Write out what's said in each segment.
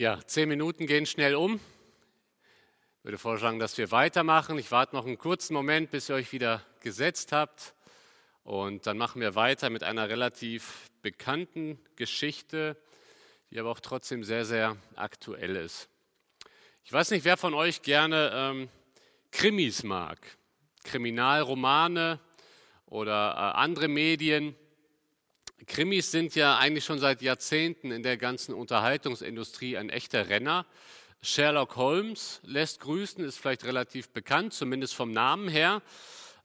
Ja, zehn Minuten gehen schnell um. Ich würde vorschlagen, dass wir weitermachen. Ich warte noch einen kurzen Moment, bis ihr euch wieder gesetzt habt. Und dann machen wir weiter mit einer relativ bekannten Geschichte, die aber auch trotzdem sehr, sehr aktuell ist. Ich weiß nicht, wer von euch gerne ähm, Krimis mag, Kriminalromane oder äh, andere Medien. Krimis sind ja eigentlich schon seit Jahrzehnten in der ganzen Unterhaltungsindustrie ein echter Renner. Sherlock Holmes lässt grüßen, ist vielleicht relativ bekannt, zumindest vom Namen her.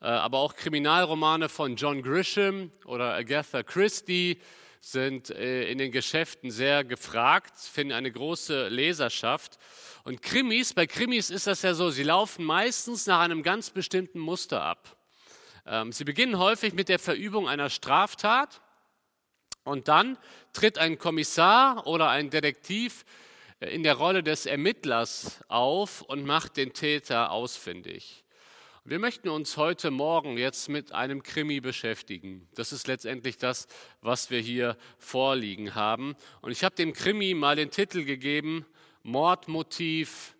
Äh, aber auch Kriminalromane von John Grisham oder Agatha Christie sind äh, in den Geschäften sehr gefragt, finden eine große Leserschaft. Und Krimis, bei Krimis ist das ja so, sie laufen meistens nach einem ganz bestimmten Muster ab. Ähm, sie beginnen häufig mit der Verübung einer Straftat und dann tritt ein Kommissar oder ein Detektiv äh, in der Rolle des Ermittlers auf und macht den Täter ausfindig. Wir möchten uns heute Morgen jetzt mit einem Krimi beschäftigen. Das ist letztendlich das, was wir hier vorliegen haben. Und ich habe dem Krimi mal den Titel gegeben, Mordmotiv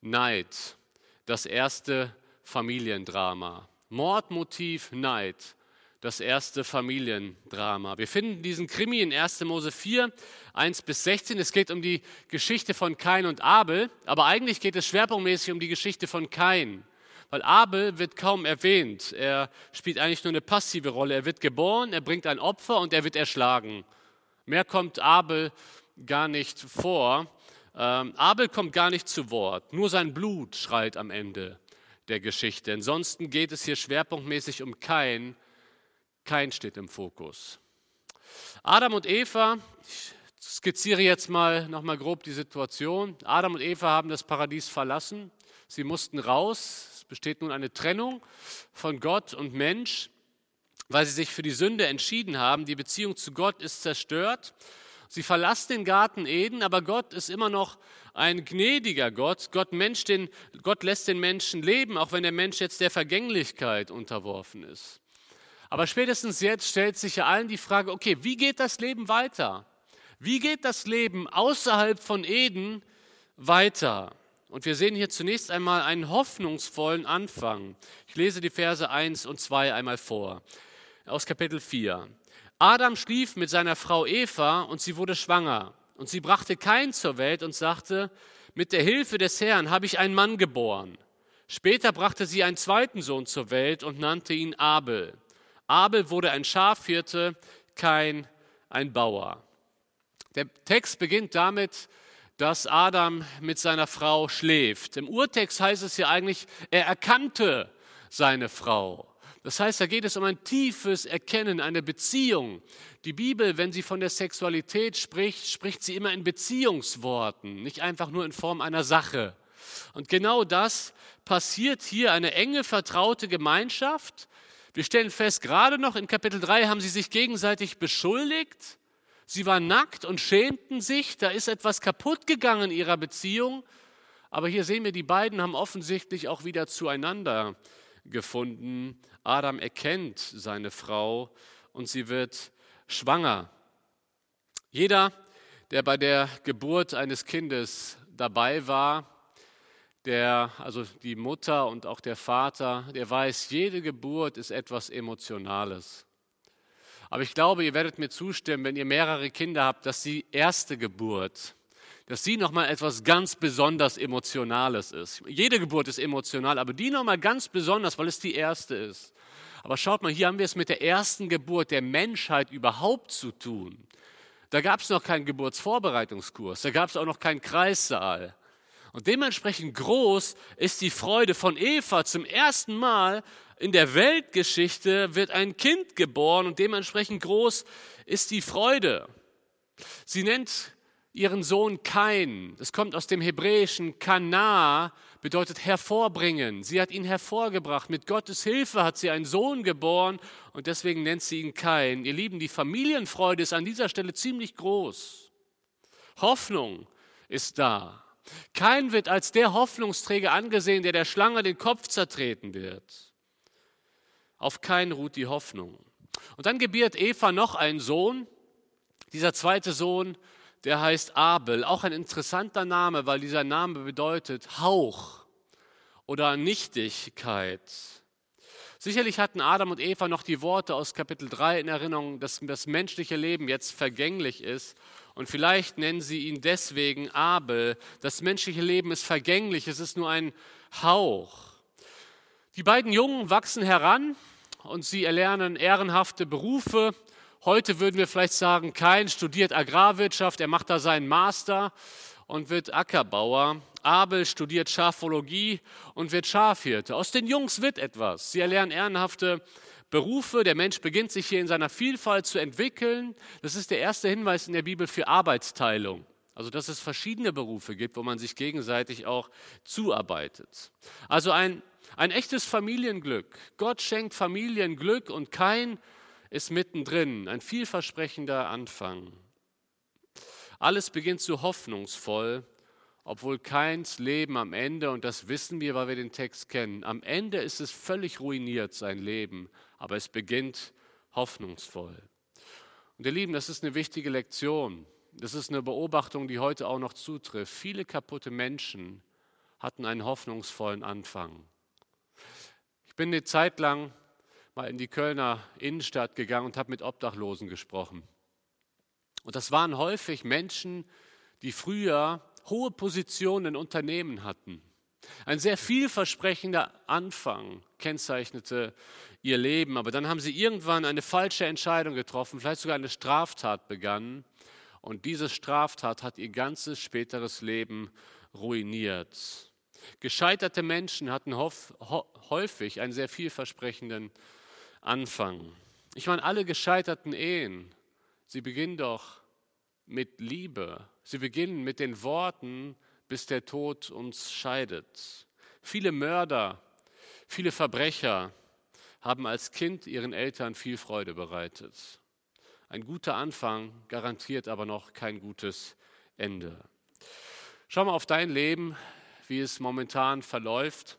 Neid, das erste Familiendrama. Mordmotiv Neid das erste Familiendrama. Wir finden diesen Krimi in 1. Mose 4, 1 bis 16. Es geht um die Geschichte von Kain und Abel, aber eigentlich geht es schwerpunktmäßig um die Geschichte von Kain. Weil Abel wird kaum erwähnt. Er spielt eigentlich nur eine passive Rolle. Er wird geboren, er bringt ein Opfer und er wird erschlagen. Mehr kommt Abel gar nicht vor. Ähm, Abel kommt gar nicht zu Wort. Nur sein Blut schreit am Ende der Geschichte. Ansonsten geht es hier schwerpunktmäßig um Kain kein steht im Fokus. Adam und Eva, ich skizziere jetzt mal nochmal grob die Situation. Adam und Eva haben das Paradies verlassen. Sie mussten raus. Es besteht nun eine Trennung von Gott und Mensch, weil sie sich für die Sünde entschieden haben. Die Beziehung zu Gott ist zerstört. Sie verlassen den Garten Eden, aber Gott ist immer noch ein gnädiger Gott. Gott, Mensch den, Gott lässt den Menschen leben, auch wenn der Mensch jetzt der Vergänglichkeit unterworfen ist. Aber spätestens jetzt stellt sich ja allen die Frage, okay, wie geht das Leben weiter? Wie geht das Leben außerhalb von Eden weiter? Und wir sehen hier zunächst einmal einen hoffnungsvollen Anfang. Ich lese die Verse 1 und 2 einmal vor aus Kapitel 4. Adam schlief mit seiner Frau Eva und sie wurde schwanger. Und sie brachte Kain zur Welt und sagte, mit der Hilfe des Herrn habe ich einen Mann geboren. Später brachte sie einen zweiten Sohn zur Welt und nannte ihn Abel. Abel wurde ein Schafhirte, kein ein Bauer. Der Text beginnt damit, dass Adam mit seiner Frau schläft. Im Urtext heißt es ja eigentlich, er erkannte seine Frau. Das heißt, da geht es um ein tiefes Erkennen, eine Beziehung. Die Bibel, wenn sie von der Sexualität spricht, spricht sie immer in Beziehungsworten, nicht einfach nur in Form einer Sache. Und genau das passiert hier, eine enge, vertraute Gemeinschaft, wir stellen fest, gerade noch in Kapitel 3 haben sie sich gegenseitig beschuldigt. Sie waren nackt und schämten sich. Da ist etwas kaputt gegangen in ihrer Beziehung. Aber hier sehen wir, die beiden haben offensichtlich auch wieder zueinander gefunden. Adam erkennt seine Frau und sie wird schwanger. Jeder, der bei der Geburt eines Kindes dabei war, der, also die Mutter und auch der Vater, der weiß, jede Geburt ist etwas Emotionales. Aber ich glaube, ihr werdet mir zustimmen, wenn ihr mehrere Kinder habt, dass die erste Geburt, dass sie nochmal etwas ganz besonders Emotionales ist. Jede Geburt ist emotional, aber die nochmal ganz besonders, weil es die erste ist. Aber schaut mal, hier haben wir es mit der ersten Geburt der Menschheit überhaupt zu tun. Da gab es noch keinen Geburtsvorbereitungskurs, da gab es auch noch keinen Kreissaal. Und dementsprechend groß ist die Freude von Eva. Zum ersten Mal in der Weltgeschichte wird ein Kind geboren und dementsprechend groß ist die Freude. Sie nennt ihren Sohn Kain. Das kommt aus dem hebräischen Kana, bedeutet hervorbringen. Sie hat ihn hervorgebracht. Mit Gottes Hilfe hat sie einen Sohn geboren und deswegen nennt sie ihn Kain. Ihr Lieben, die Familienfreude ist an dieser Stelle ziemlich groß. Hoffnung ist da. Kein wird als der Hoffnungsträger angesehen, der der Schlange den Kopf zertreten wird. Auf keinen ruht die Hoffnung. Und dann gebiert Eva noch einen Sohn. Dieser zweite Sohn der heißt Abel. Auch ein interessanter Name, weil dieser Name bedeutet Hauch oder Nichtigkeit. Sicherlich hatten Adam und Eva noch die Worte aus Kapitel 3 in Erinnerung, dass das menschliche Leben jetzt vergänglich ist. Und vielleicht nennen sie ihn deswegen Abel. Das menschliche Leben ist vergänglich, es ist nur ein Hauch. Die beiden Jungen wachsen heran und sie erlernen ehrenhafte Berufe. Heute würden wir vielleicht sagen, kein studiert Agrarwirtschaft, er macht da seinen Master und wird Ackerbauer. Abel studiert Schafologie und wird Schafhirte. Aus den Jungs wird etwas. Sie erlernen ehrenhafte Berufe. Der Mensch beginnt sich hier in seiner Vielfalt zu entwickeln. Das ist der erste Hinweis in der Bibel für Arbeitsteilung. Also, dass es verschiedene Berufe gibt, wo man sich gegenseitig auch zuarbeitet. Also ein, ein echtes Familienglück. Gott schenkt Familienglück und kein ist mittendrin, ein vielversprechender Anfang. Alles beginnt so hoffnungsvoll, obwohl keins Leben am Ende, und das wissen wir, weil wir den Text kennen, am Ende ist es völlig ruiniert, sein Leben, aber es beginnt hoffnungsvoll. Und ihr Lieben, das ist eine wichtige Lektion. Das ist eine Beobachtung, die heute auch noch zutrifft. Viele kaputte Menschen hatten einen hoffnungsvollen Anfang. Ich bin eine Zeit lang mal in die Kölner Innenstadt gegangen und habe mit Obdachlosen gesprochen. Und das waren häufig Menschen, die früher hohe Positionen in Unternehmen hatten. Ein sehr vielversprechender Anfang kennzeichnete ihr Leben, aber dann haben sie irgendwann eine falsche Entscheidung getroffen, vielleicht sogar eine Straftat begangen. Und diese Straftat hat ihr ganzes späteres Leben ruiniert. Gescheiterte Menschen hatten häufig einen sehr vielversprechenden Anfang. Ich meine, alle gescheiterten Ehen, sie beginnen doch mit Liebe. Sie beginnen mit den Worten, bis der Tod uns scheidet. Viele Mörder, viele Verbrecher haben als Kind ihren Eltern viel Freude bereitet. Ein guter Anfang garantiert aber noch kein gutes Ende. Schau mal auf dein Leben, wie es momentan verläuft.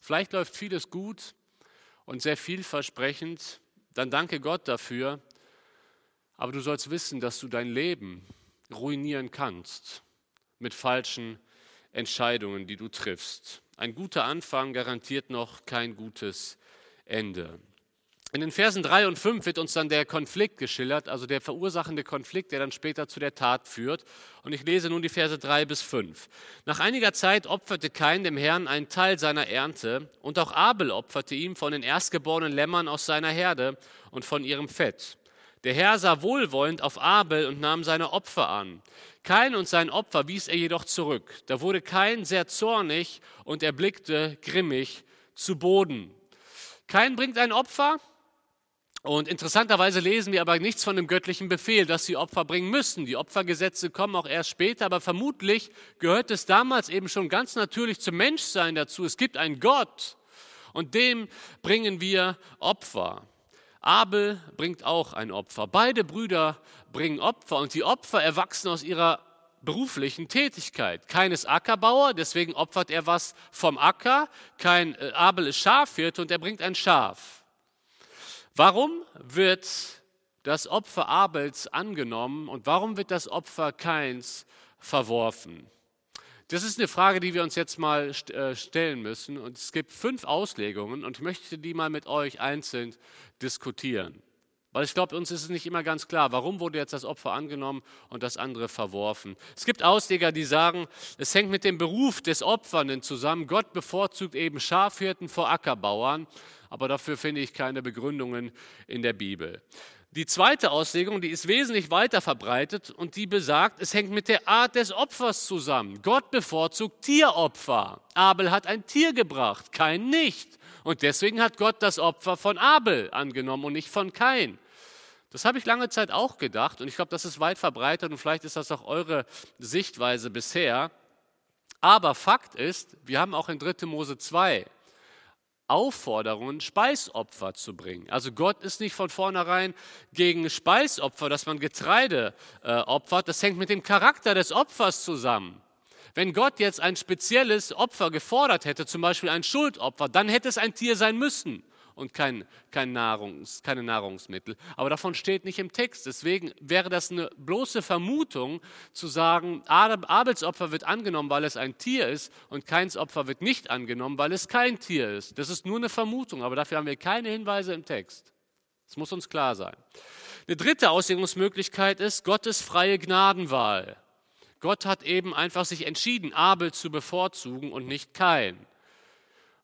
Vielleicht läuft vieles gut, und sehr vielversprechend, dann danke Gott dafür. Aber du sollst wissen, dass du dein Leben ruinieren kannst mit falschen Entscheidungen, die du triffst. Ein guter Anfang garantiert noch kein gutes Ende. In den Versen 3 und 5 wird uns dann der Konflikt geschildert, also der verursachende Konflikt, der dann später zu der Tat führt. Und ich lese nun die Verse 3 bis 5. Nach einiger Zeit opferte Kain dem Herrn einen Teil seiner Ernte, und auch Abel opferte ihm von den erstgeborenen Lämmern aus seiner Herde und von ihrem Fett. Der Herr sah wohlwollend auf Abel und nahm seine Opfer an. Kain und sein Opfer wies er jedoch zurück. Da wurde Kain sehr zornig und er blickte grimmig zu Boden. Kain bringt ein Opfer, und interessanterweise lesen wir aber nichts von dem göttlichen Befehl, dass sie Opfer bringen müssen. Die Opfergesetze kommen auch erst später, aber vermutlich gehört es damals eben schon ganz natürlich zum Menschsein dazu. Es gibt einen Gott und dem bringen wir Opfer. Abel bringt auch ein Opfer. Beide Brüder bringen Opfer und die Opfer erwachsen aus ihrer beruflichen Tätigkeit. Keines Ackerbauer, deswegen opfert er was vom Acker. Kein äh, Abel ist Schafhirte und er bringt ein Schaf. Warum wird das Opfer Abels angenommen und warum wird das Opfer Keins verworfen? Das ist eine Frage, die wir uns jetzt mal äh, stellen müssen. Und es gibt fünf Auslegungen und ich möchte die mal mit euch einzeln diskutieren. Weil ich glaube, uns ist es nicht immer ganz klar, warum wurde jetzt das Opfer angenommen und das andere verworfen. Es gibt Ausleger, die sagen, es hängt mit dem Beruf des Opfernden zusammen. Gott bevorzugt eben Schafhirten vor Ackerbauern aber dafür finde ich keine Begründungen in der Bibel. Die zweite Auslegung, die ist wesentlich weiter verbreitet und die besagt, es hängt mit der Art des Opfers zusammen. Gott bevorzugt Tieropfer. Abel hat ein Tier gebracht, kein nicht. Und deswegen hat Gott das Opfer von Abel angenommen und nicht von Kain. Das habe ich lange Zeit auch gedacht und ich glaube, das ist weit verbreitet und vielleicht ist das auch eure Sichtweise bisher. Aber Fakt ist, wir haben auch in 3. Mose 2 Aufforderungen, Speisopfer zu bringen. Also Gott ist nicht von vornherein gegen Speisopfer, dass man Getreide äh, opfert. Das hängt mit dem Charakter des Opfers zusammen. Wenn Gott jetzt ein spezielles Opfer gefordert hätte, zum Beispiel ein Schuldopfer, dann hätte es ein Tier sein müssen. Und kein, kein Nahrungs, keine Nahrungsmittel. Aber davon steht nicht im Text. Deswegen wäre das eine bloße Vermutung zu sagen, Abels Opfer wird angenommen, weil es ein Tier ist und Keins Opfer wird nicht angenommen, weil es kein Tier ist. Das ist nur eine Vermutung, aber dafür haben wir keine Hinweise im Text. Das muss uns klar sein. Eine dritte Auslegungsmöglichkeit ist Gottes freie Gnadenwahl. Gott hat eben einfach sich entschieden, Abel zu bevorzugen und nicht Kain.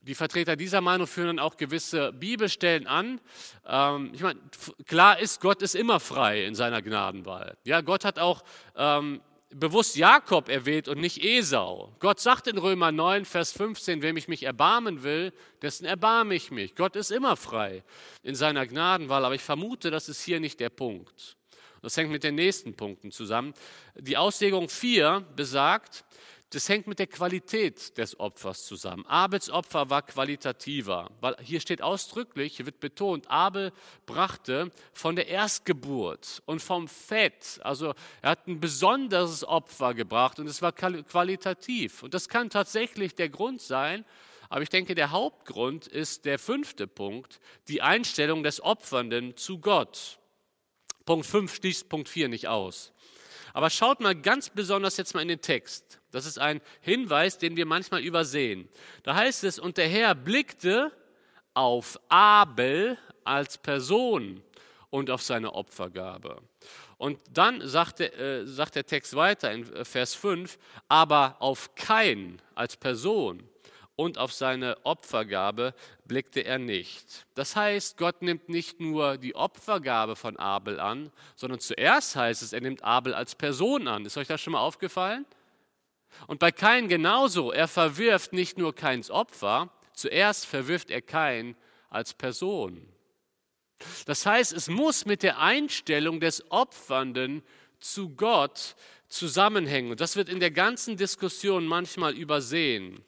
Die Vertreter dieser Meinung führen dann auch gewisse Bibelstellen an. Ähm, ich meine, klar ist, Gott ist immer frei in seiner Gnadenwahl. Ja, Gott hat auch ähm, bewusst Jakob erwählt und nicht Esau. Gott sagt in Römer 9, Vers 15, wem ich mich erbarmen will, dessen erbarme ich mich. Gott ist immer frei in seiner Gnadenwahl, aber ich vermute, das ist hier nicht der Punkt. Das hängt mit den nächsten Punkten zusammen. Die Auslegung 4 besagt, das hängt mit der Qualität des Opfers zusammen. Abels Opfer war qualitativer, weil hier steht ausdrücklich, hier wird betont, Abel brachte von der Erstgeburt und vom Fett, also er hat ein besonderes Opfer gebracht und es war qualitativ. Und das kann tatsächlich der Grund sein, aber ich denke, der Hauptgrund ist der fünfte Punkt, die Einstellung des Opfernden zu Gott. Punkt 5 schließt Punkt 4 nicht aus. Aber schaut mal ganz besonders jetzt mal in den Text. Das ist ein Hinweis, den wir manchmal übersehen. Da heißt es, und der Herr blickte auf Abel als Person und auf seine Opfergabe. Und dann sagt der, äh, sagt der Text weiter in Vers 5, aber auf Kain als Person und auf seine Opfergabe blickte er nicht. Das heißt, Gott nimmt nicht nur die Opfergabe von Abel an, sondern zuerst heißt es, er nimmt Abel als Person an. Ist euch das schon mal aufgefallen? Und bei Kain genauso. Er verwirft nicht nur Kains Opfer, zuerst verwirft er Kain als Person. Das heißt, es muss mit der Einstellung des Opfernden zu Gott zusammenhängen. Und das wird in der ganzen Diskussion manchmal übersehen.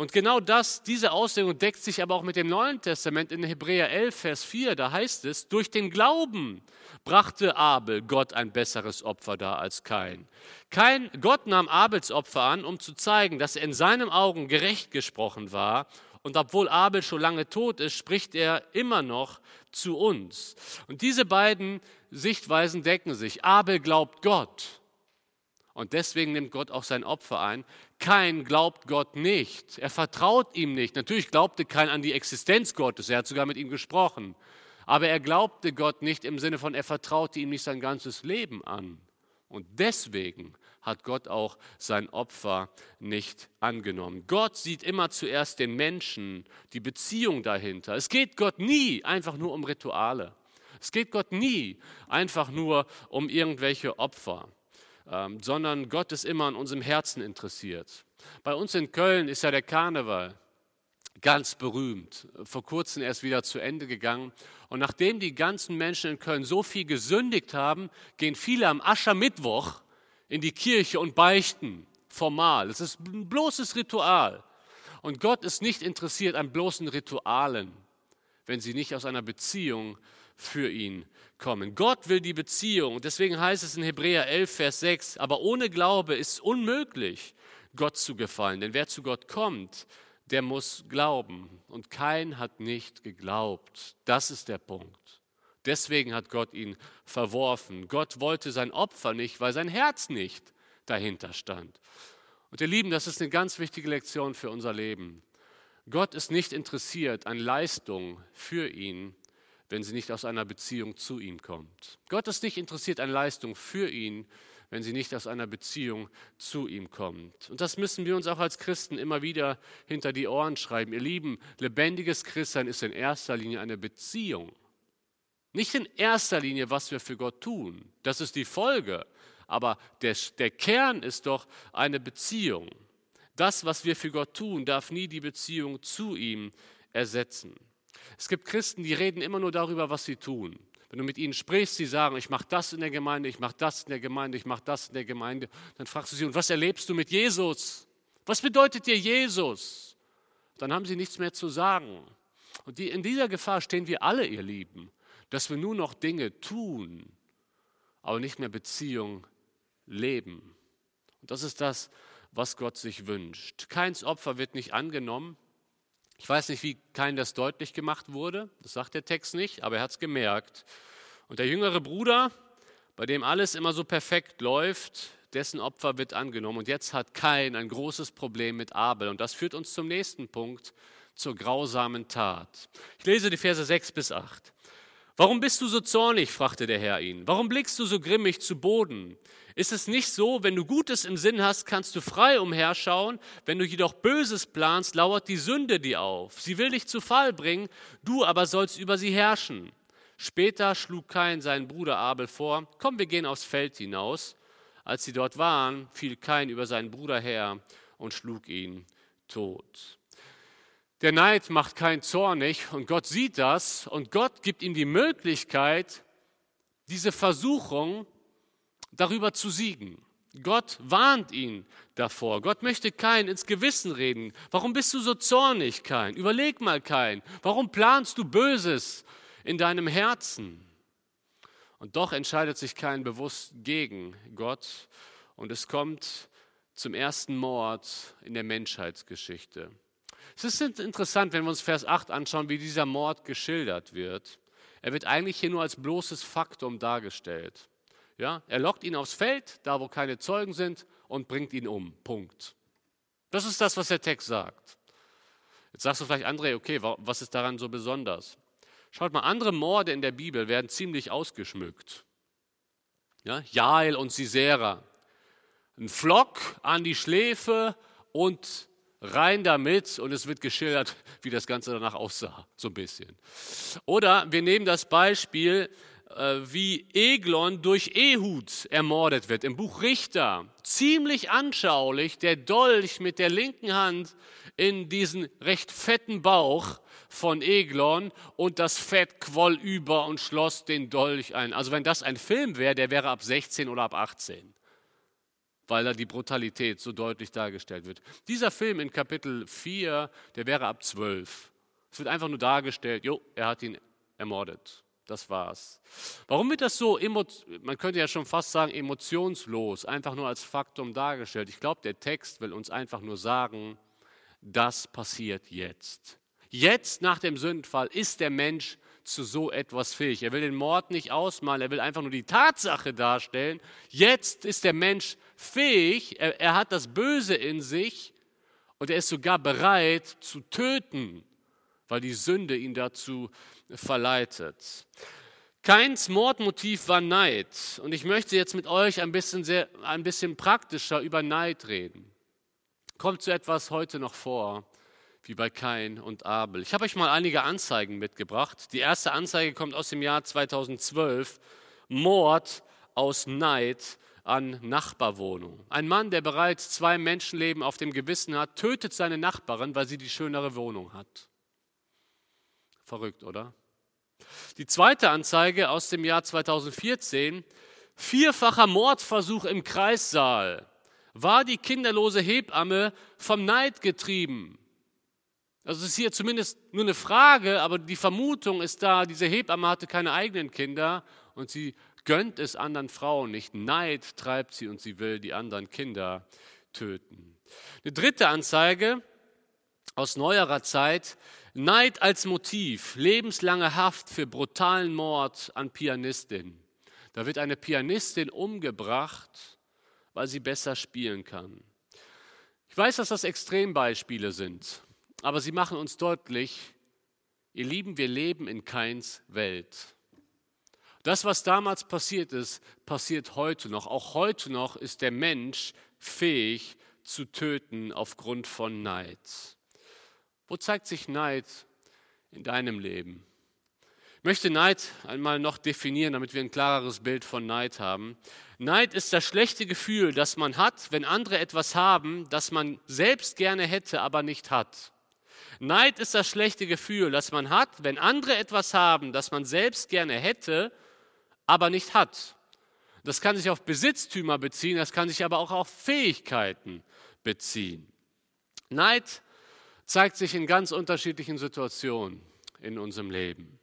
Und genau das, diese Auslegung deckt sich aber auch mit dem Neuen Testament in Hebräer 11, Vers 4. Da heißt es, durch den Glauben brachte Abel Gott ein besseres Opfer dar als Kain. Kein Gott nahm Abels Opfer an, um zu zeigen, dass er in seinen Augen gerecht gesprochen war. Und obwohl Abel schon lange tot ist, spricht er immer noch zu uns. Und diese beiden Sichtweisen decken sich. Abel glaubt Gott. Und deswegen nimmt Gott auch sein Opfer ein. Kein glaubt Gott nicht. Er vertraut ihm nicht. Natürlich glaubte kein an die Existenz Gottes. Er hat sogar mit ihm gesprochen. Aber er glaubte Gott nicht im Sinne von, er vertraute ihm nicht sein ganzes Leben an. Und deswegen hat Gott auch sein Opfer nicht angenommen. Gott sieht immer zuerst den Menschen, die Beziehung dahinter. Es geht Gott nie einfach nur um Rituale. Es geht Gott nie einfach nur um irgendwelche Opfer. Ähm, sondern Gott ist immer an unserem Herzen interessiert. Bei uns in Köln ist ja der Karneval ganz berühmt, vor kurzem erst wieder zu Ende gegangen. Und nachdem die ganzen Menschen in Köln so viel gesündigt haben, gehen viele am Aschermittwoch in die Kirche und beichten formal. Es ist ein bloßes Ritual. Und Gott ist nicht interessiert an bloßen Ritualen, wenn sie nicht aus einer Beziehung für ihn kommen. Gott will die Beziehung. Deswegen heißt es in Hebräer 11, Vers 6, aber ohne Glaube ist es unmöglich, Gott zu gefallen. Denn wer zu Gott kommt, der muss glauben. Und kein hat nicht geglaubt. Das ist der Punkt. Deswegen hat Gott ihn verworfen. Gott wollte sein Opfer nicht, weil sein Herz nicht dahinter stand. Und ihr Lieben, das ist eine ganz wichtige Lektion für unser Leben. Gott ist nicht interessiert an Leistung für ihn, wenn sie nicht aus einer Beziehung zu ihm kommt. Gott ist nicht interessiert an Leistung für ihn, wenn sie nicht aus einer Beziehung zu ihm kommt. Und das müssen wir uns auch als Christen immer wieder hinter die Ohren schreiben. Ihr Lieben, lebendiges Christsein ist in erster Linie eine Beziehung. Nicht in erster Linie, was wir für Gott tun. Das ist die Folge. Aber der, der Kern ist doch eine Beziehung. Das, was wir für Gott tun, darf nie die Beziehung zu ihm ersetzen. Es gibt Christen, die reden immer nur darüber, was sie tun. Wenn du mit ihnen sprichst, sie sagen, ich mache das in der Gemeinde, ich mache das in der Gemeinde, ich mache das in der Gemeinde, dann fragst du sie, und was erlebst du mit Jesus? Was bedeutet dir Jesus? Dann haben sie nichts mehr zu sagen. Und die, in dieser Gefahr stehen wir alle, ihr Lieben, dass wir nur noch Dinge tun, aber nicht mehr Beziehung leben. Und das ist das, was Gott sich wünscht. Keins Opfer wird nicht angenommen, Ich weiß nicht, wie kein das deutlich gemacht wurde, das sagt der Text nicht, aber er hat es gemerkt. Und der jüngere Bruder, bei dem alles immer so perfekt läuft, dessen Opfer wird angenommen. Und jetzt hat Kain ein großes Problem mit Abel. Und das führt uns zum nächsten Punkt, zur grausamen Tat. Ich lese die Verse 6 bis 8. Warum bist du so zornig? fragte der Herr ihn. Warum blickst du so grimmig zu Boden? Ist es nicht so, wenn du Gutes im Sinn hast, kannst du frei umherschauen, wenn du jedoch Böses planst, lauert die Sünde dir auf. Sie will dich zu Fall bringen, du aber sollst über sie herrschen. Später schlug Kain seinen Bruder Abel vor, komm, wir gehen aufs Feld hinaus. Als sie dort waren, fiel Kain über seinen Bruder her und schlug ihn tot. Der Neid macht kein zornig und Gott sieht das und Gott gibt ihm die Möglichkeit, diese Versuchung darüber zu siegen. Gott warnt ihn davor. Gott möchte kein ins Gewissen reden. Warum bist du so zornig, kein? Überleg mal, kein. Warum planst du Böses in deinem Herzen? Und doch entscheidet sich kein bewusst gegen Gott und es kommt zum ersten Mord in der Menschheitsgeschichte. Es ist interessant, wenn wir uns Vers 8 anschauen, wie dieser Mord geschildert wird. Er wird eigentlich hier nur als bloßes Faktum dargestellt. Ja, er lockt ihn aufs Feld, da wo keine Zeugen sind, und bringt ihn um. Punkt. Das ist das, was der Text sagt. Jetzt sagst du vielleicht, André, okay, was ist daran so besonders? Schaut mal, andere Morde in der Bibel werden ziemlich ausgeschmückt. Ja, Jael und Sisera. Ein Flock an die Schläfe und rein damit und es wird geschildert, wie das Ganze danach aussah, so ein bisschen. Oder wir nehmen das Beispiel, wie Eglon durch Ehud ermordet wird im Buch Richter. Ziemlich anschaulich, der Dolch mit der linken Hand in diesen recht fetten Bauch von Eglon und das Fett quoll über und schloss den Dolch ein. Also wenn das ein Film wäre, der wäre ab 16 oder ab 18 weil da die Brutalität so deutlich dargestellt wird. Dieser Film in Kapitel 4, der wäre ab 12. Es wird einfach nur dargestellt, jo, er hat ihn ermordet. Das war's. Warum wird das so, man könnte ja schon fast sagen, emotionslos, einfach nur als Faktum dargestellt? Ich glaube, der Text will uns einfach nur sagen, das passiert jetzt. Jetzt nach dem Sündenfall ist der Mensch zu so etwas fähig. Er will den Mord nicht ausmalen, er will einfach nur die Tatsache darstellen. Jetzt ist der Mensch fähig, er, er hat das Böse in sich und er ist sogar bereit zu töten, weil die Sünde ihn dazu verleitet. Keins Mordmotiv war Neid. Und ich möchte jetzt mit euch ein bisschen, sehr, ein bisschen praktischer über Neid reden. Kommt so etwas heute noch vor, wie bei Kain und Abel. Ich habe euch mal einige Anzeigen mitgebracht. Die erste Anzeige kommt aus dem Jahr 2012. Mord aus Neid an Nachbarwohnung. Ein Mann, der bereits zwei Menschenleben auf dem Gewissen hat, tötet seine Nachbarin, weil sie die schönere Wohnung hat. Verrückt, oder? Die zweite Anzeige aus dem Jahr 2014, vierfacher Mordversuch im Kreissaal. War die kinderlose Hebamme vom Neid getrieben? Also es ist hier zumindest nur eine Frage, aber die Vermutung ist da, diese Hebamme hatte keine eigenen Kinder und sie gönnt es anderen Frauen nicht. Neid treibt sie und sie will die anderen Kinder töten. Eine dritte Anzeige aus neuerer Zeit, Neid als Motiv, lebenslange Haft für brutalen Mord an Pianistin. Da wird eine Pianistin umgebracht, weil sie besser spielen kann. Ich weiß, dass das Extrembeispiele sind, aber sie machen uns deutlich, ihr Lieben, wir leben in Keins Welt. Das, was damals passiert ist, passiert heute noch. Auch heute noch ist der Mensch fähig zu töten aufgrund von Neid. Wo zeigt sich Neid in deinem Leben? Ich möchte Neid einmal noch definieren, damit wir ein klareres Bild von Neid haben. Neid ist das schlechte Gefühl, das man hat, wenn andere etwas haben, das man selbst gerne hätte, aber nicht hat. Neid ist das schlechte Gefühl, das man hat, wenn andere etwas haben, das man selbst gerne hätte, aber nicht hat. Das kann sich auf Besitztümer beziehen, das kann sich aber auch auf Fähigkeiten beziehen. Neid zeigt sich in ganz unterschiedlichen Situationen in unserem Leben.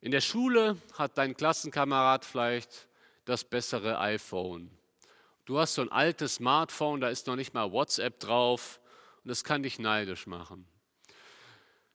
In der Schule hat dein Klassenkamerad vielleicht das bessere iPhone. Du hast so ein altes Smartphone, da ist noch nicht mal WhatsApp drauf und das kann dich neidisch machen.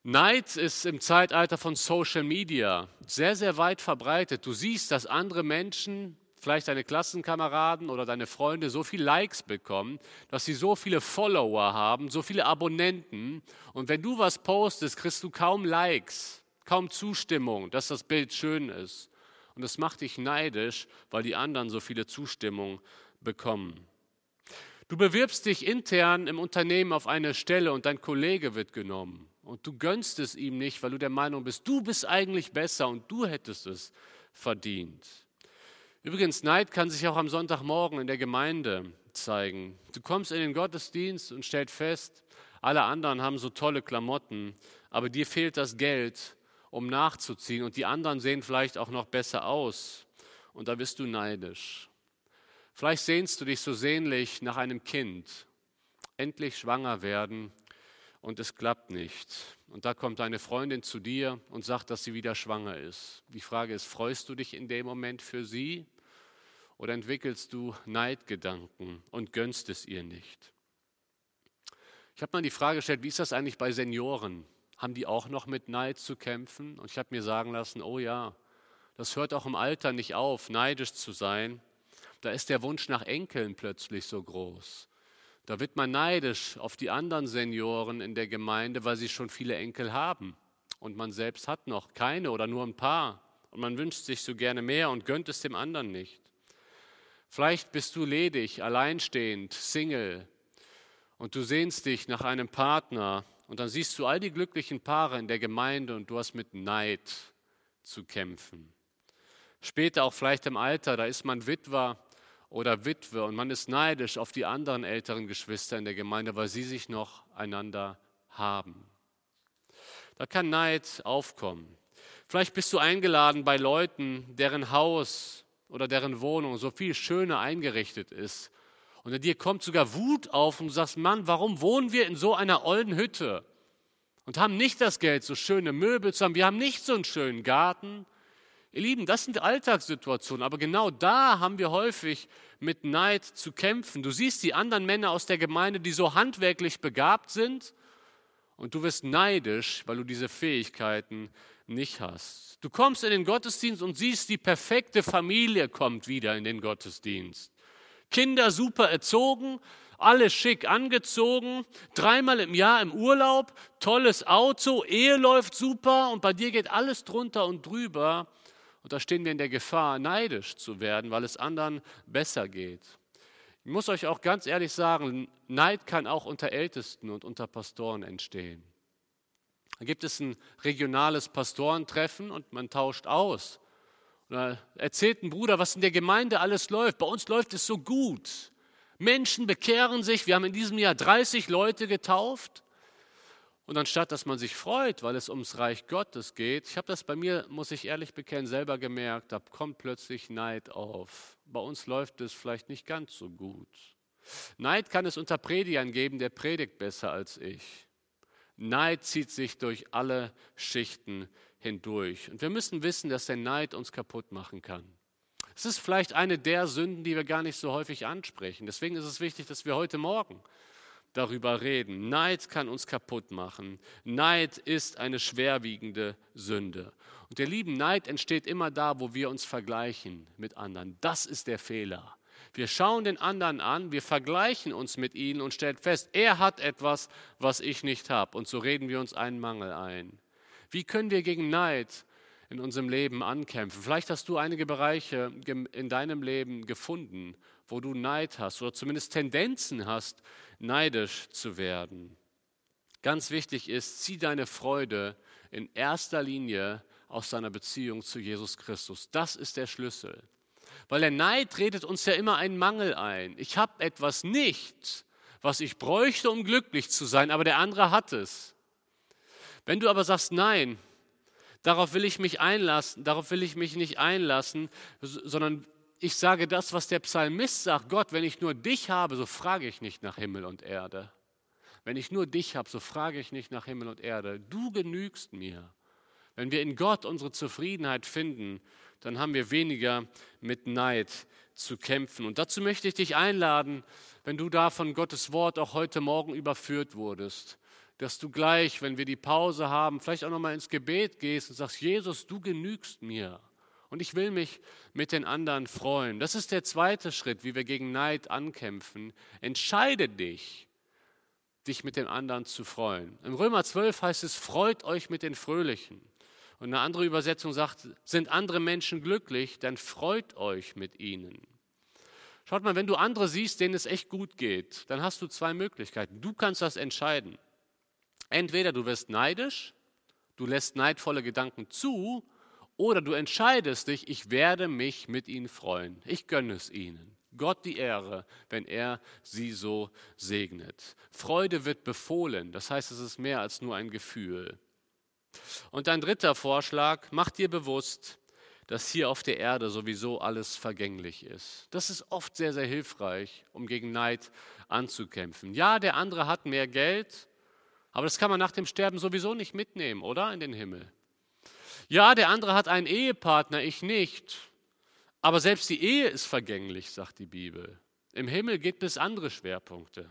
Neid ist im Zeitalter von Social Media sehr, sehr weit verbreitet. Du siehst, dass andere Menschen, vielleicht deine Klassenkameraden oder deine Freunde, so viele Likes bekommen, dass sie so viele Follower haben, so viele Abonnenten. Und wenn du was postest, kriegst du kaum Likes, kaum Zustimmung, dass das Bild schön ist. Und das macht dich neidisch, weil die anderen so viele Zustimmung bekommen. Du bewirbst dich intern im Unternehmen auf eine Stelle und dein Kollege wird genommen. Und du gönnst es ihm nicht, weil du der Meinung bist, du bist eigentlich besser und du hättest es verdient. Übrigens, Neid kann sich auch am Sonntagmorgen in der Gemeinde zeigen. Du kommst in den Gottesdienst und stellst fest, alle anderen haben so tolle Klamotten, aber dir fehlt das Geld, um nachzuziehen. Und die anderen sehen vielleicht auch noch besser aus. Und da bist du neidisch. Vielleicht sehnst du dich so sehnlich nach einem Kind, endlich schwanger werden und es klappt nicht. Und da kommt deine Freundin zu dir und sagt, dass sie wieder schwanger ist. Die Frage ist, freust du dich in dem Moment für sie oder entwickelst du Neidgedanken und gönnst es ihr nicht? Ich habe mal die Frage gestellt, wie ist das eigentlich bei Senioren? Haben die auch noch mit Neid zu kämpfen? Und ich habe mir sagen lassen, oh ja, das hört auch im Alter nicht auf, neidisch zu sein. Da ist der Wunsch nach Enkeln plötzlich so groß. Da wird man neidisch auf die anderen Senioren in der Gemeinde, weil sie schon viele Enkel haben. Und man selbst hat noch keine oder nur ein paar. Und man wünscht sich so gerne mehr und gönnt es dem anderen nicht. Vielleicht bist du ledig, alleinstehend, Single und du sehnst dich nach einem Partner und dann siehst du all die glücklichen Paare in der Gemeinde und du hast mit Neid zu kämpfen. Später auch vielleicht im Alter, da ist man Witwer oder Witwe und man ist neidisch auf die anderen älteren Geschwister in der Gemeinde, weil sie sich noch einander haben. Da kann Neid aufkommen. Vielleicht bist du eingeladen bei Leuten, deren Haus oder deren Wohnung so viel schöner eingerichtet ist. Und in dir kommt sogar Wut auf und du sagst, Mann, warum wohnen wir in so einer ollen Hütte und haben nicht das Geld, so schöne Möbel zu haben? Wir haben nicht so einen schönen Garten. Ihr Lieben, das sind Alltagssituationen, aber genau da haben wir häufig mit Neid zu kämpfen. Du siehst die anderen Männer aus der Gemeinde, die so handwerklich begabt sind und du wirst neidisch, weil du diese Fähigkeiten nicht hast. Du kommst in den Gottesdienst und siehst, die perfekte Familie kommt wieder in den Gottesdienst. Kinder super erzogen, alle schick angezogen, dreimal im Jahr im Urlaub, tolles Auto, Ehe läuft super und bei dir geht alles drunter und drüber. Und da stehen wir in der Gefahr, neidisch zu werden, weil es anderen besser geht. Ich muss euch auch ganz ehrlich sagen, Neid kann auch unter Ältesten und unter Pastoren entstehen. Da gibt es ein regionales Pastorentreffen und man tauscht aus. Da erzählt ein Bruder, was in der Gemeinde alles läuft. Bei uns läuft es so gut. Menschen bekehren sich. Wir haben in diesem Jahr 30 Leute getauft. Und anstatt dass man sich freut, weil es ums Reich Gottes geht, ich habe das bei mir, muss ich ehrlich bekennen, selber gemerkt, da kommt plötzlich Neid auf. Bei uns läuft es vielleicht nicht ganz so gut. Neid kann es unter Predigern geben, der predigt besser als ich. Neid zieht sich durch alle Schichten hindurch. Und wir müssen wissen, dass der Neid uns kaputt machen kann. Es ist vielleicht eine der Sünden, die wir gar nicht so häufig ansprechen. Deswegen ist es wichtig, dass wir heute Morgen darüber reden. Neid kann uns kaputt machen. Neid ist eine schwerwiegende Sünde. Und der lieben Neid entsteht immer da, wo wir uns vergleichen mit anderen. Das ist der Fehler. Wir schauen den anderen an, wir vergleichen uns mit ihnen und stellen fest, er hat etwas, was ich nicht habe. Und so reden wir uns einen Mangel ein. Wie können wir gegen Neid in unserem Leben ankämpfen? Vielleicht hast du einige Bereiche in deinem Leben gefunden, wo du Neid hast oder zumindest Tendenzen hast, neidisch zu werden. Ganz wichtig ist, zieh deine Freude in erster Linie aus deiner Beziehung zu Jesus Christus. Das ist der Schlüssel. Weil der Neid redet uns ja immer einen Mangel ein. Ich habe etwas nicht, was ich bräuchte, um glücklich zu sein, aber der andere hat es. Wenn du aber sagst, nein, darauf will ich mich einlassen, darauf will ich mich nicht einlassen, sondern ich sage das, was der Psalmist sagt, Gott, wenn ich nur dich habe, so frage ich nicht nach Himmel und Erde. Wenn ich nur dich habe, so frage ich nicht nach Himmel und Erde. Du genügst mir. Wenn wir in Gott unsere Zufriedenheit finden, dann haben wir weniger mit Neid zu kämpfen. Und dazu möchte ich dich einladen, wenn du da von Gottes Wort auch heute Morgen überführt wurdest, dass du gleich, wenn wir die Pause haben, vielleicht auch nochmal ins Gebet gehst und sagst, Jesus, du genügst mir. Und ich will mich mit den anderen freuen. Das ist der zweite Schritt, wie wir gegen Neid ankämpfen. Entscheide dich, dich mit den anderen zu freuen. Im Römer 12 heißt es, freut euch mit den Fröhlichen. Und eine andere Übersetzung sagt, sind andere Menschen glücklich, dann freut euch mit ihnen. Schaut mal, wenn du andere siehst, denen es echt gut geht, dann hast du zwei Möglichkeiten. Du kannst das entscheiden. Entweder du wirst neidisch, du lässt neidvolle Gedanken zu, oder du entscheidest dich, ich werde mich mit ihnen freuen. Ich gönne es ihnen. Gott die Ehre, wenn er sie so segnet. Freude wird befohlen, das heißt, es ist mehr als nur ein Gefühl. Und ein dritter Vorschlag, mach dir bewusst, dass hier auf der Erde sowieso alles vergänglich ist. Das ist oft sehr, sehr hilfreich, um gegen Neid anzukämpfen. Ja, der andere hat mehr Geld, aber das kann man nach dem Sterben sowieso nicht mitnehmen, oder? In den Himmel. Ja, der andere hat einen Ehepartner, ich nicht. Aber selbst die Ehe ist vergänglich, sagt die Bibel. Im Himmel gibt es andere Schwerpunkte.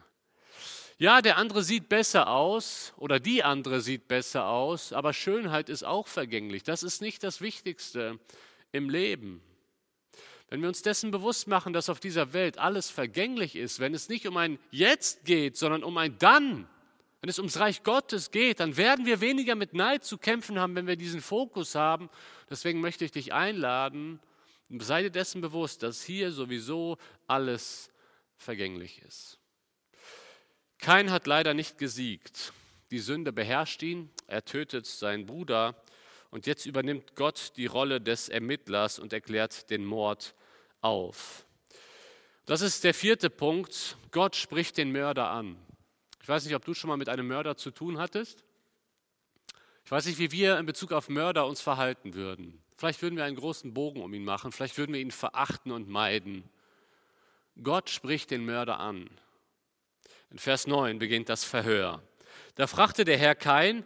Ja, der andere sieht besser aus oder die andere sieht besser aus, aber Schönheit ist auch vergänglich. Das ist nicht das Wichtigste im Leben. Wenn wir uns dessen bewusst machen, dass auf dieser Welt alles vergänglich ist, wenn es nicht um ein Jetzt geht, sondern um ein Dann, wenn es ums Reich Gottes geht, dann werden wir weniger mit Neid zu kämpfen haben, wenn wir diesen Fokus haben. Deswegen möchte ich dich einladen, sei dir dessen bewusst, dass hier sowieso alles vergänglich ist. Kein hat leider nicht gesiegt. Die Sünde beherrscht ihn, er tötet seinen Bruder und jetzt übernimmt Gott die Rolle des Ermittlers und erklärt den Mord auf. Das ist der vierte Punkt. Gott spricht den Mörder an. Ich weiß nicht, ob du schon mal mit einem Mörder zu tun hattest. Ich weiß nicht, wie wir in Bezug auf Mörder uns verhalten würden. Vielleicht würden wir einen großen Bogen um ihn machen, vielleicht würden wir ihn verachten und meiden. Gott spricht den Mörder an. In Vers 9 beginnt das Verhör. Da fragte der Herr Kain,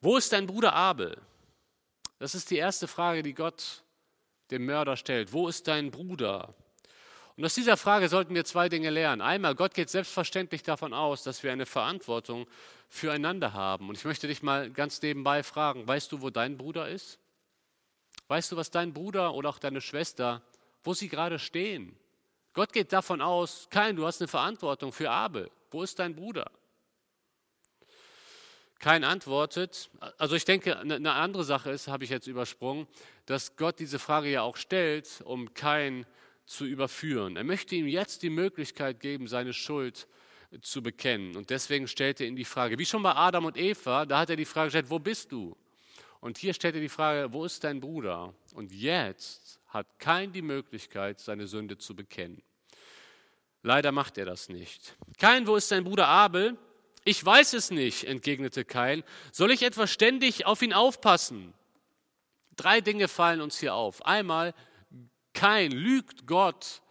wo ist dein Bruder Abel? Das ist die erste Frage, die Gott dem Mörder stellt. Wo ist dein Bruder? Und aus dieser Frage sollten wir zwei Dinge lernen. Einmal, Gott geht selbstverständlich davon aus, dass wir eine Verantwortung füreinander haben. Und ich möchte dich mal ganz nebenbei fragen, weißt du, wo dein Bruder ist? Weißt du, was dein Bruder oder auch deine Schwester, wo sie gerade stehen? Gott geht davon aus, kein, du hast eine Verantwortung für Abel. Wo ist dein Bruder? Kein antwortet. Also ich denke, eine andere Sache ist, habe ich jetzt übersprungen, dass Gott diese Frage ja auch stellt, um kein zu überführen. Er möchte ihm jetzt die Möglichkeit geben, seine Schuld zu bekennen. Und deswegen stellt er ihm die Frage, wie schon bei Adam und Eva, da hat er die Frage gestellt, wo bist du? Und hier stellt er die Frage, wo ist dein Bruder? Und jetzt hat kein die Möglichkeit, seine Sünde zu bekennen. Leider macht er das nicht. Kain, wo ist dein Bruder Abel? Ich weiß es nicht, entgegnete Kain. Soll ich etwa ständig auf ihn aufpassen? Drei Dinge fallen uns hier auf. Einmal, Kain lügt Gott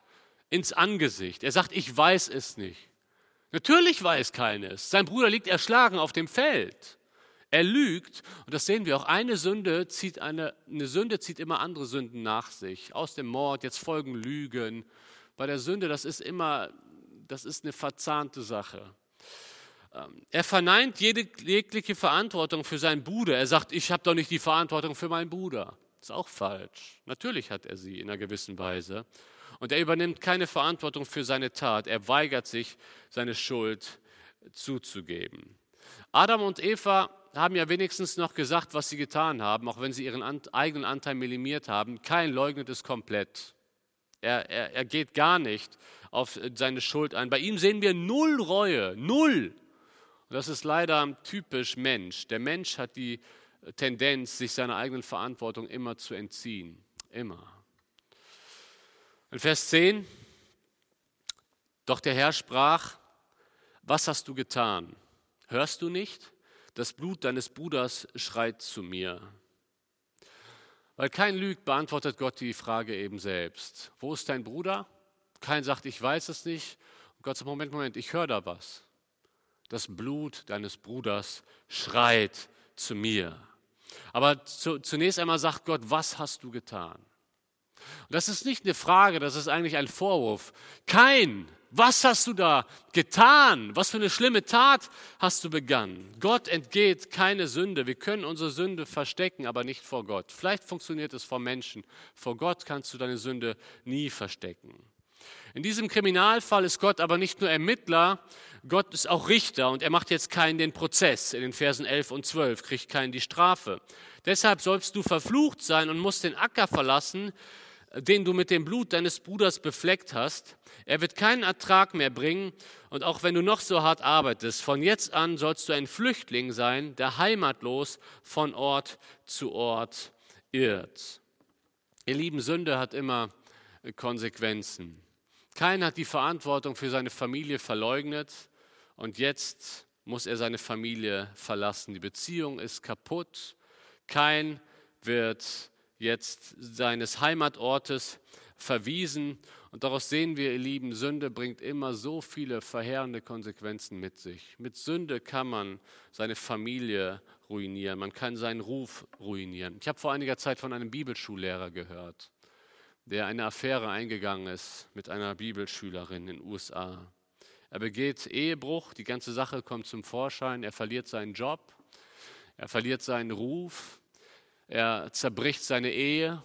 ins Angesicht. Er sagt, ich weiß es nicht. Natürlich weiß Kain es. Sein Bruder liegt erschlagen auf dem Feld. Er lügt und das sehen wir auch. Eine Sünde zieht eine, eine Sünde zieht immer andere Sünden nach sich. Aus dem Mord jetzt folgen Lügen, bei der Sünde, das ist immer, das ist eine verzahnte Sache. Ähm, er verneint jede jegliche Verantwortung für seinen Bruder. Er sagt, ich habe doch nicht die Verantwortung für meinen Bruder. Ist auch falsch. Natürlich hat er sie in einer gewissen Weise. Und er übernimmt keine Verantwortung für seine Tat. Er weigert sich, seine Schuld zuzugeben. Adam und Eva haben ja wenigstens noch gesagt, was sie getan haben, auch wenn sie ihren eigenen Anteil minimiert haben. Kein leugnet es komplett. Er, er, er geht gar nicht auf seine Schuld ein. Bei ihm sehen wir null Reue, null. Und das ist leider typisch Mensch. Der Mensch hat die Tendenz, sich seiner eigenen Verantwortung immer zu entziehen. Immer. In Vers 10, doch der Herr sprach, was hast du getan? Hörst du nicht? Das Blut deines Bruders schreit zu mir. Weil kein lügt, beantwortet Gott die Frage eben selbst. Wo ist dein Bruder? Kein sagt, ich weiß es nicht. Und Gott sagt, Moment, Moment, ich höre da was. Das Blut deines Bruders schreit zu mir. Aber zu, zunächst einmal sagt Gott, was hast du getan? Und das ist nicht eine Frage, das ist eigentlich ein Vorwurf. Kein, Was hast du da getan? Was für eine schlimme Tat hast du begangen? Gott entgeht keine Sünde. Wir können unsere Sünde verstecken, aber nicht vor Gott. Vielleicht funktioniert es vor Menschen. Vor Gott kannst du deine Sünde nie verstecken. In diesem Kriminalfall ist Gott aber nicht nur Ermittler, Gott ist auch Richter und er macht jetzt keinen den Prozess. In den Versen 11 und 12 kriegt keinen die Strafe. Deshalb sollst du verflucht sein und musst den Acker verlassen, den du mit dem Blut deines Bruders befleckt hast. Er wird keinen Ertrag mehr bringen und auch wenn du noch so hart arbeitest, von jetzt an sollst du ein Flüchtling sein, der heimatlos von Ort zu Ort irrt. Ihr lieben, Sünde hat immer Konsequenzen. Kein hat die Verantwortung für seine Familie verleugnet und jetzt muss er seine Familie verlassen. Die Beziehung ist kaputt. Kein wird jetzt seines Heimatortes verwiesen. Und daraus sehen wir, ihr Lieben, Sünde bringt immer so viele verheerende Konsequenzen mit sich. Mit Sünde kann man seine Familie ruinieren, man kann seinen Ruf ruinieren. Ich habe vor einiger Zeit von einem Bibelschullehrer gehört, der eine Affäre eingegangen ist mit einer Bibelschülerin in den USA. Er begeht Ehebruch, die ganze Sache kommt zum Vorschein, er verliert seinen Job, er verliert seinen Ruf, er zerbricht seine Ehe.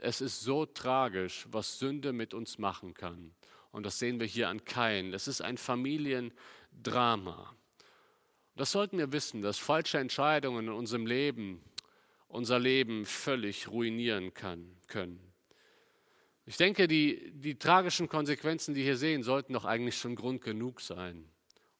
Es ist so tragisch, was Sünde mit uns machen kann. Und das sehen wir hier an Kain. Das ist ein Familiendrama. Das sollten wir wissen, dass falsche Entscheidungen in unserem Leben unser Leben völlig ruinieren kann, können. Ich denke, die, die tragischen Konsequenzen, die hier sehen, sollten doch eigentlich schon Grund genug sein,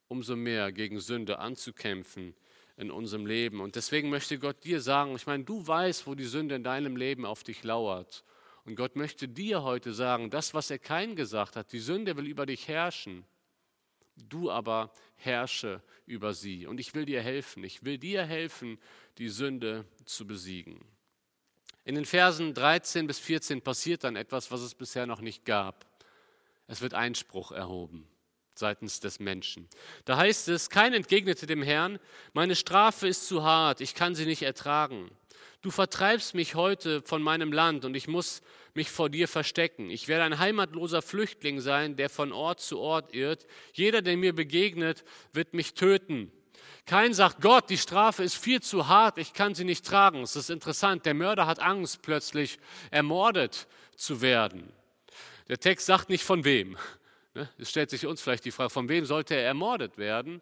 umso mehr gegen Sünde anzukämpfen in unserem Leben. Und deswegen möchte Gott dir sagen, ich meine, du weißt, wo die Sünde in deinem Leben auf dich lauert. Und Gott möchte dir heute sagen, das, was er kein gesagt hat, die Sünde will über dich herrschen. Du aber herrsche über sie. Und ich will dir helfen. Ich will dir helfen, die Sünde zu besiegen. In den Versen 13 bis 14 passiert dann etwas, was es bisher noch nicht gab. Es wird Einspruch erhoben seitens des Menschen. Da heißt es, kein entgegnete dem Herrn, meine Strafe ist zu hart, ich kann sie nicht ertragen. Du vertreibst mich heute von meinem Land und ich muss mich vor dir verstecken. Ich werde ein heimatloser Flüchtling sein, der von Ort zu Ort irrt. Jeder, der mir begegnet, wird mich töten. Kein sagt, Gott, die Strafe ist viel zu hart, ich kann sie nicht tragen. Es ist interessant, der Mörder hat Angst, plötzlich ermordet zu werden. Der Text sagt nicht von wem. Ne? Es stellt sich uns vielleicht die Frage, von wem sollte er ermordet werden?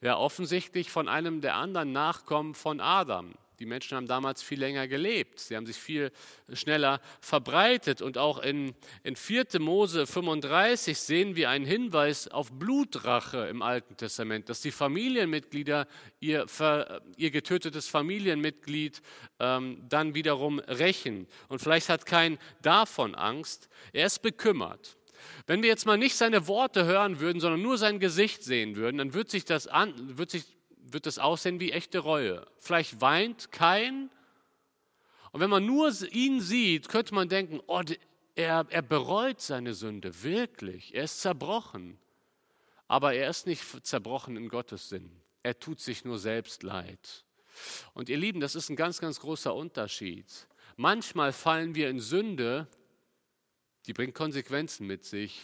Ja, offensichtlich von einem der anderen Nachkommen von Adam. Die Menschen haben damals viel länger gelebt. Sie haben sich viel schneller verbreitet. Und auch in, in 4. Mose 35 sehen wir einen Hinweis auf Blutrache im Alten Testament, dass die Familienmitglieder ihr, ihr getötetes Familienmitglied ähm, dann wiederum rächen. Und vielleicht hat kein davon Angst. Er ist bekümmert. Wenn wir jetzt mal nicht seine Worte hören würden, sondern nur sein Gesicht sehen würden, dann wird sich das, an, wird sich, wird das aussehen wie echte Reue. Vielleicht weint kein. Und wenn man nur ihn sieht, könnte man denken, oh, er, er bereut seine Sünde wirklich. Er ist zerbrochen. Aber er ist nicht zerbrochen in Gottes Sinn. Er tut sich nur selbst leid. Und ihr Lieben, das ist ein ganz, ganz großer Unterschied. Manchmal fallen wir in Sünde, die bringt Konsequenzen mit sich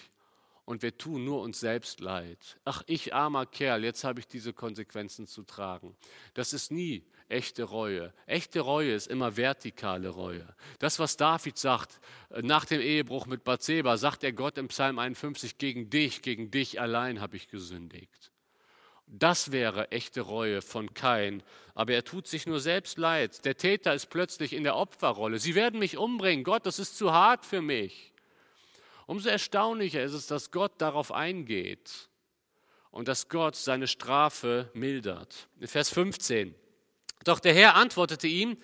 und wir tun nur uns selbst leid. Ach, ich armer Kerl, jetzt habe ich diese Konsequenzen zu tragen. Das ist nie echte Reue. Echte Reue ist immer vertikale Reue. Das, was David sagt äh, nach dem Ehebruch mit Bathseba, sagt er Gott im Psalm 51, gegen dich, gegen dich allein habe ich gesündigt. Das wäre echte Reue von Kain. Aber er tut sich nur selbst leid. Der Täter ist plötzlich in der Opferrolle. Sie werden mich umbringen. Gott, das ist zu hart für mich. Umso erstaunlicher ist es, dass Gott darauf eingeht und dass Gott seine Strafe mildert. In Vers 15. Doch der Herr antwortete ihm,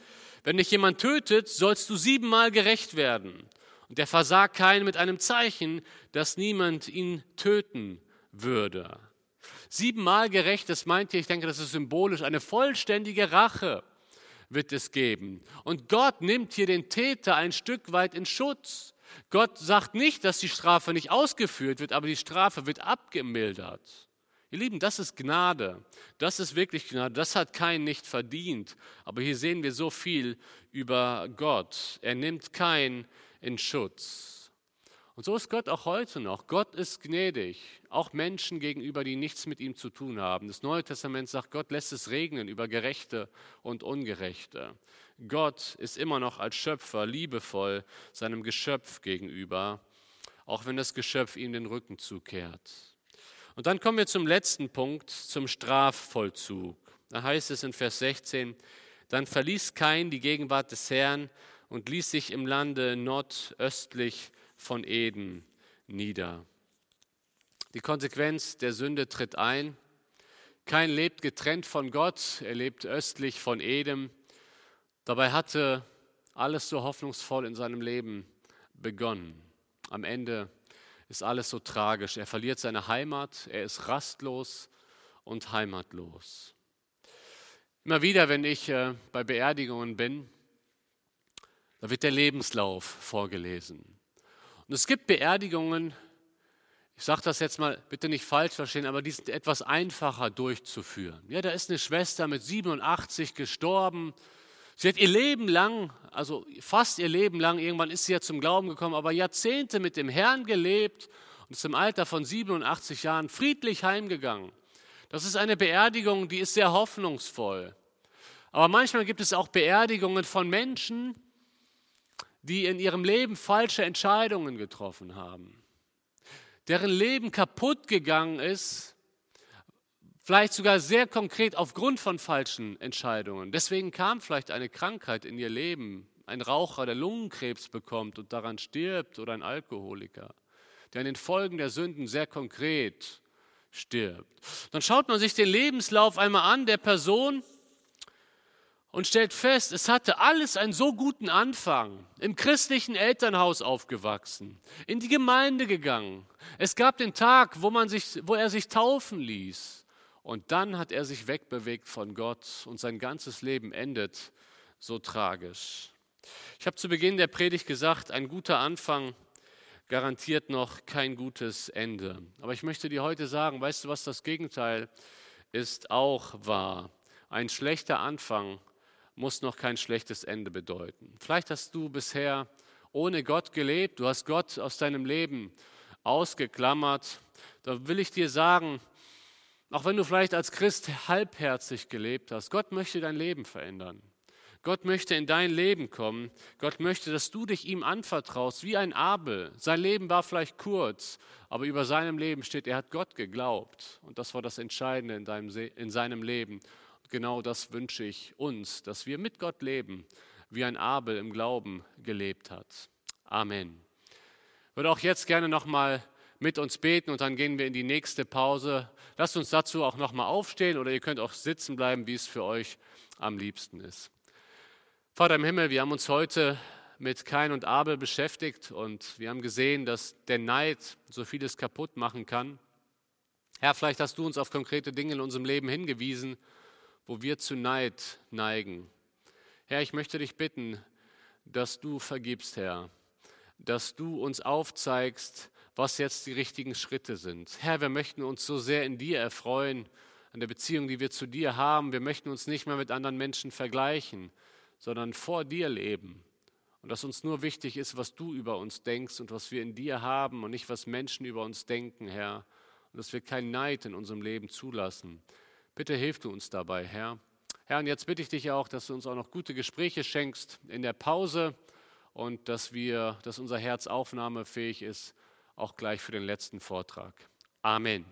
wenn dich jemand tötet, sollst du siebenmal gerecht werden. Und er versagt keinen mit einem Zeichen, dass niemand ihn töten würde. Siebenmal gerecht, das meint ihr, ich denke, das ist symbolisch, eine vollständige Rache wird es geben. Und Gott nimmt hier den Täter ein Stück weit in Schutz. Gott sagt nicht, dass die Strafe nicht ausgeführt wird, aber die Strafe wird abgemildert. Ihr Lieben, das ist Gnade. Das ist wirklich Gnade. Das hat kein nicht verdient. Aber hier sehen wir so viel über Gott. Er nimmt kein in Schutz. Und so ist Gott auch heute noch. Gott ist gnädig, auch Menschen gegenüber, die nichts mit ihm zu tun haben. Das Neue Testament sagt, Gott lässt es regnen über Gerechte und Ungerechte. Gott ist immer noch als Schöpfer liebevoll seinem Geschöpf gegenüber, auch wenn das Geschöpf ihm den Rücken zukehrt. Und dann kommen wir zum letzten Punkt, zum Strafvollzug. Da heißt es in Vers 16, dann verließ Kain die Gegenwart des Herrn und ließ sich im Lande nordöstlich von Eden nieder. Die Konsequenz der Sünde tritt ein. Kein lebt getrennt von Gott, er lebt östlich von Edem. Dabei hatte alles so hoffnungsvoll in seinem Leben begonnen. Am Ende ist alles so tragisch. Er verliert seine Heimat, er ist rastlos und heimatlos. Immer wieder, wenn ich äh, bei Beerdigungen bin, da wird der Lebenslauf vorgelesen. Und es gibt Beerdigungen, ich sage das jetzt mal bitte nicht falsch verstehen, aber die sind etwas einfacher durchzuführen. Ja, da ist eine Schwester mit 87 gestorben. Sie hat ihr Leben lang, also fast ihr Leben lang, irgendwann ist sie ja zum Glauben gekommen, aber Jahrzehnte mit dem Herrn gelebt und ist im Alter von 87 Jahren friedlich heimgegangen. Das ist eine Beerdigung, die ist sehr hoffnungsvoll. Aber manchmal gibt es auch Beerdigungen von Menschen, die in ihrem Leben falsche Entscheidungen getroffen haben, deren Leben kaputt gegangen ist, vielleicht sogar sehr konkret aufgrund von falschen Entscheidungen. Deswegen kam vielleicht eine Krankheit in ihr Leben, ein Raucher, der Lungenkrebs bekommt und daran stirbt oder ein Alkoholiker, der an den Folgen der Sünden sehr konkret stirbt. Dann schaut man sich den Lebenslauf einmal an der Person und stellt fest, es hatte alles einen so guten Anfang. Im christlichen Elternhaus aufgewachsen, in die Gemeinde gegangen. Es gab den Tag, wo, man sich, wo er sich taufen ließ. Und dann hat er sich wegbewegt von Gott und sein ganzes Leben endet so tragisch. Ich habe zu Beginn der Predigt gesagt, ein guter Anfang garantiert noch kein gutes Ende. Aber ich möchte dir heute sagen, weißt du, was das Gegenteil ist auch wahr. Ein schlechter Anfang muss noch kein schlechtes Ende bedeuten. Vielleicht hast du bisher ohne Gott gelebt, du hast Gott aus deinem Leben ausgeklammert. Da will ich dir sagen, auch wenn du vielleicht als Christ halbherzig gelebt hast, Gott möchte dein Leben verändern. Gott möchte in dein Leben kommen. Gott möchte, dass du dich ihm anvertraust, wie ein Abel. Sein Leben war vielleicht kurz, aber über seinem Leben steht, er hat Gott geglaubt. Und das war das Entscheidende in, deinem, in seinem Leben genau das wünsche ich uns, dass wir mit Gott leben, wie ein Abel im Glauben gelebt hat. Amen. Ich würde auch jetzt gerne nochmal mit uns beten und dann gehen wir in die nächste Pause. Lasst uns dazu auch nochmal aufstehen oder ihr könnt auch sitzen bleiben, wie es für euch am liebsten ist. Vater im Himmel, wir haben uns heute mit Kain und Abel beschäftigt und wir haben gesehen, dass der Neid so vieles kaputt machen kann. Herr, vielleicht hast du uns auf konkrete Dinge in unserem Leben hingewiesen, wo wir zu Neid neigen. Herr, ich möchte dich bitten, dass du vergibst, Herr, dass du uns aufzeigst, was jetzt die richtigen Schritte sind. Herr, wir möchten uns so sehr in dir erfreuen, an der Beziehung, die wir zu dir haben. Wir möchten uns nicht mehr mit anderen Menschen vergleichen, sondern vor dir leben. Und dass uns nur wichtig ist, was du über uns denkst und was wir in dir haben und nicht, was Menschen über uns denken, Herr. Und dass wir keinen Neid in unserem Leben zulassen. Bitte hilf du uns dabei, Herr. Herr, und jetzt bitte ich dich auch, dass du uns auch noch gute Gespräche schenkst in der Pause und dass wir, dass unser Herz aufnahmefähig ist, auch gleich für den letzten Vortrag. Amen.